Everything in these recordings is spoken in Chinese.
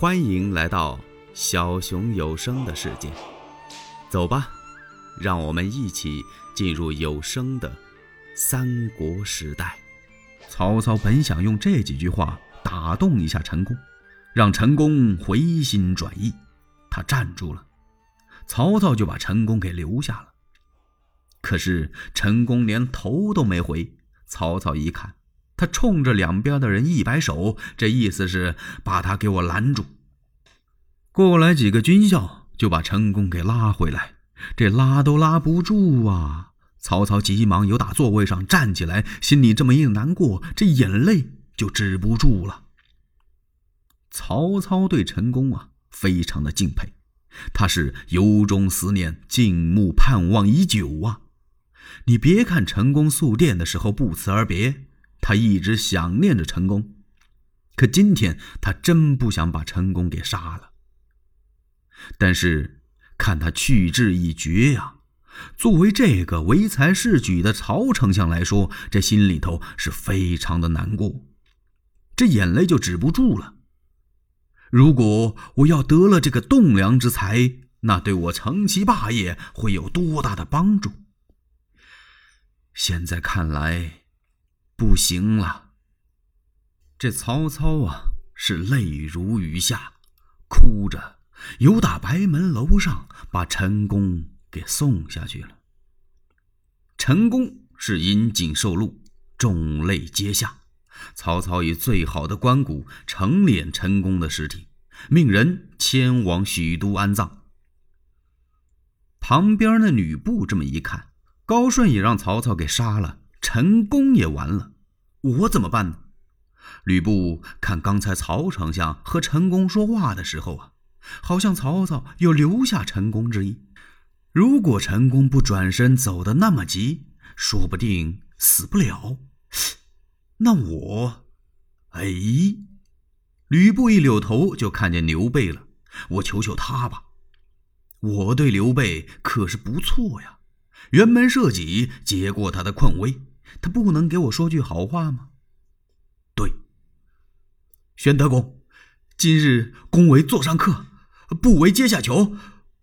欢迎来到小熊有声的世界，走吧，让我们一起进入有声的三国时代。曹操本想用这几句话打动一下陈宫，让陈宫回心转意，他站住了，曹操就把陈宫给留下了。可是陈宫连头都没回，曹操一看。他冲着两边的人一摆手，这意思是把他给我拦住。过来几个军校就把陈宫给拉回来，这拉都拉不住啊！曹操急忙由打座位上站起来，心里这么一难过，这眼泪就止不住了。曹操对陈宫啊，非常的敬佩，他是由衷思念、敬慕、盼望已久啊！你别看陈宫宿殿的时候不辞而别。他一直想念着陈宫，可今天他真不想把陈宫给杀了。但是看他去志已决呀，作为这个唯才是举的曹丞相来说，这心里头是非常的难过，这眼泪就止不住了。如果我要得了这个栋梁之才，那对我成其霸业会有多大的帮助？现在看来。不行了，这曹操啊是泪如雨下，哭着由打白门楼上把陈宫给送下去了。陈宫是引颈受禄，众泪皆下。曹操以最好的棺椁盛殓陈宫的尸体，命人迁往许都安葬。旁边那吕布这么一看，高顺也让曹操给杀了。陈宫也完了，我怎么办呢？吕布看刚才曹丞相和陈宫说话的时候啊，好像曹操有留下陈宫之意。如果陈宫不转身走的那么急，说不定死不了。那我，哎，吕布一扭头就看见刘备了。我求求他吧，我对刘备可是不错呀，辕门射戟，解过他的困危。他不能给我说句好话吗？对，玄德公，今日公为座上客，不为阶下囚，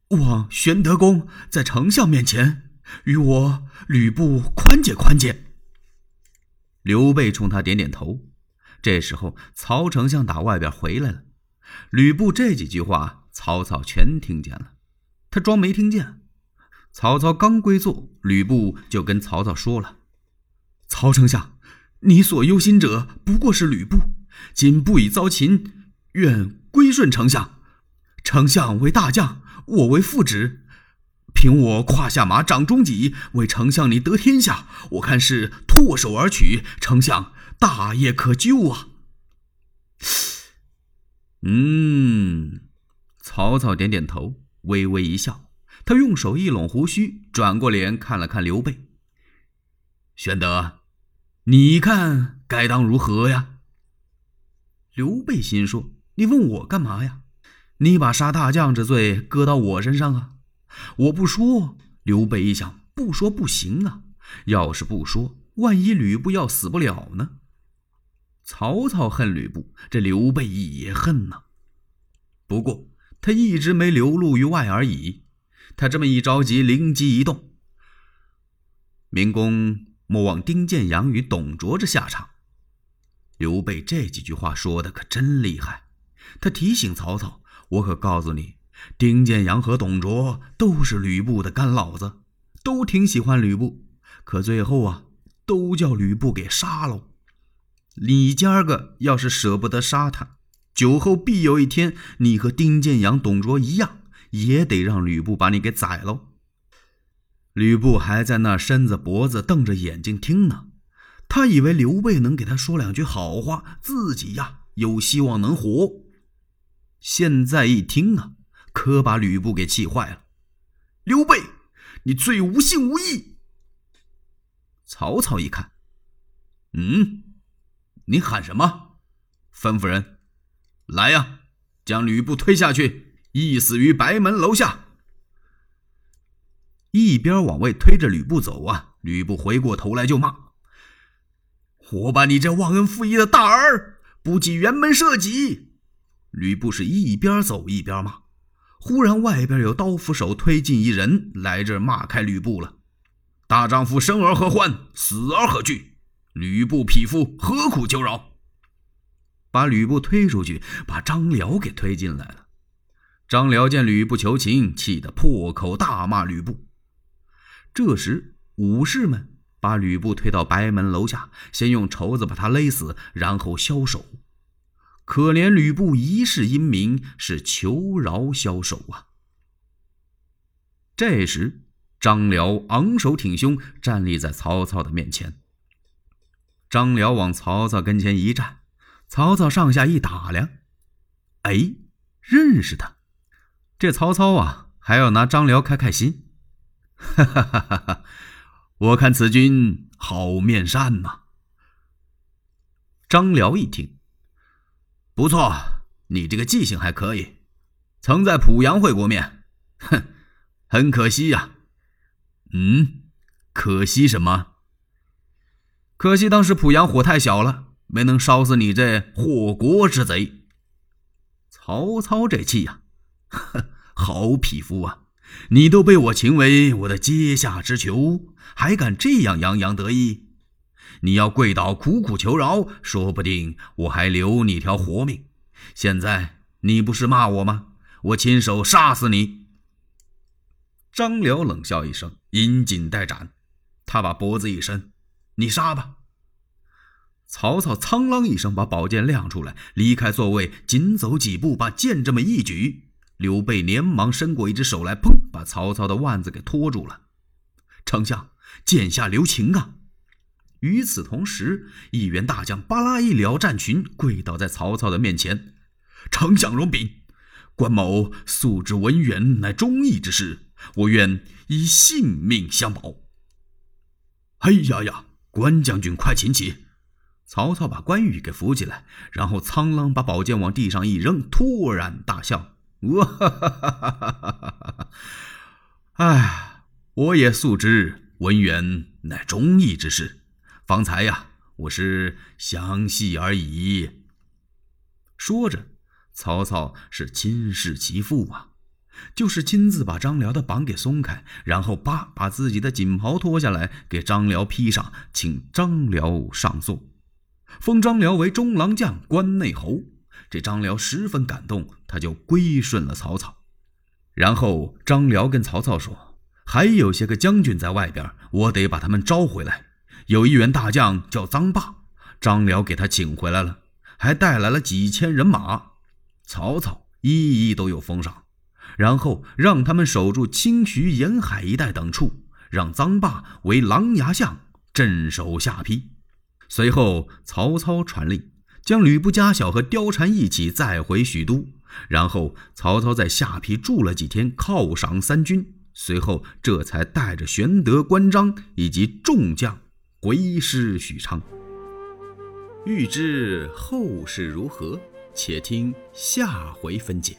望玄德公在丞相面前与我吕布宽解宽解。刘备冲他点点头。这时候，曹丞相打外边回来了。吕布这几句话，曹操全听见了，他装没听见。曹操刚归座，吕布就跟曹操说了。曹丞相，你所忧心者不过是吕布，今不以遭擒，愿归顺丞相。丞相为大将，我为副职，凭我胯下马，掌中戟，为丞相你得天下，我看是唾手而取，丞相大业可究啊！嗯，曹操点点头，微微一笑，他用手一拢胡须，转过脸看了看刘备。玄德，你看该当如何呀？刘备心说：“你问我干嘛呀？你把杀大将之罪搁到我身上啊？我不说。”刘备一想，不说不行啊。要是不说，万一吕布要死不了呢？曹操恨吕布，这刘备也恨呐。不过他一直没流露于外而已。他这么一着急，灵机一动，明公。莫忘丁建阳与董卓这下场。刘备这几句话说的可真厉害。他提醒曹操：“我可告诉你，丁建阳和董卓都是吕布的干老子，都挺喜欢吕布。可最后啊，都叫吕布给杀了。你今儿个要是舍不得杀他，酒后必有一天，你和丁建阳、董卓一样，也得让吕布把你给宰了。”吕布还在那伸着脖子瞪着眼睛听呢，他以为刘备能给他说两句好话，自己呀有希望能活。现在一听啊，可把吕布给气坏了。刘备，你最无信无义！曹操一看，嗯，你喊什么？吩咐人来呀，将吕布推下去，缢死于白门楼下。一边往外推着吕布走啊！吕布回过头来就骂：“我把你这忘恩负义的大儿，不计辕门射戟！”吕布是一边走一边骂。忽然，外边有刀斧手推进一人来这骂开吕布了：“大丈夫生而何欢，死而何惧？吕布匹夫，何苦求饶？”把吕布推出去，把张辽给推进来了。张辽见吕布求情，气得破口大骂吕布。这时，武士们把吕布推到白门楼下，先用绸子把他勒死，然后枭首。可怜吕布一世英名，是求饶消首啊！这时，张辽昂首挺胸，站立在曹操的面前。张辽往曹操跟前一站，曹操上下一打量，哎，认识他。这曹操啊，还要拿张辽开开心。哈哈哈哈哈！我看此君好面善呐。张辽一听。不错，你这个记性还可以，曾在濮阳会过面。哼，很可惜呀。嗯，可惜什么？可惜当时濮阳火太小了，没能烧死你这祸国之贼。曹操这气呀，哼，好匹夫啊！你都被我擒为我的阶下之囚，还敢这样洋洋得意？你要跪倒苦苦求饶，说不定我还留你条活命。现在你不是骂我吗？我亲手杀死你！张辽冷笑一声，引颈待斩。他把脖子一伸：“你杀吧！”曹操苍啷一声把宝剑亮出来，离开座位，紧走几步，把剑这么一举。刘备连忙伸过一只手来，砰，把曹操的腕子给拖住了。丞相，剑下留情啊！与此同时，一员大将巴拉一撩战裙，跪倒在曹操的面前：“丞相容禀，关某素知文远乃忠义之士，我愿以性命相保。”哎呀呀！关将军，快请起！曹操把关羽给扶起来，然后苍啷把宝剑往地上一扔，突然大笑：“哇哈哈哈哈哈哈！哎，我也素知文远乃忠义之士。”方才呀，我是详细而已。说着，曹操是亲视其父啊，就是亲自把张辽的绑给松开，然后叭把自己的锦袍脱下来给张辽披上，请张辽上座，封张辽为中郎将、关内侯。这张辽十分感动，他就归顺了曹操。然后张辽跟曹操说：“还有些个将军在外边，我得把他们招回来。”有一员大将叫臧霸，张辽给他请回来了，还带来了几千人马。曹操一一都有封赏，然后让他们守住清徐沿海一带等处，让臧霸为琅琊相，镇守下邳。随后，曹操传令，将吕布家小和貂蝉一起载回许都。然后，曹操在下邳住了几天，犒赏三军。随后，这才带着玄德、关张以及众将。回师许昌。欲知后事如何，且听下回分解。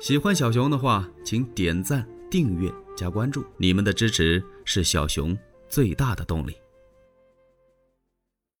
喜欢小熊的话，请点赞、订阅、加关注，你们的支持是小熊最大的动力。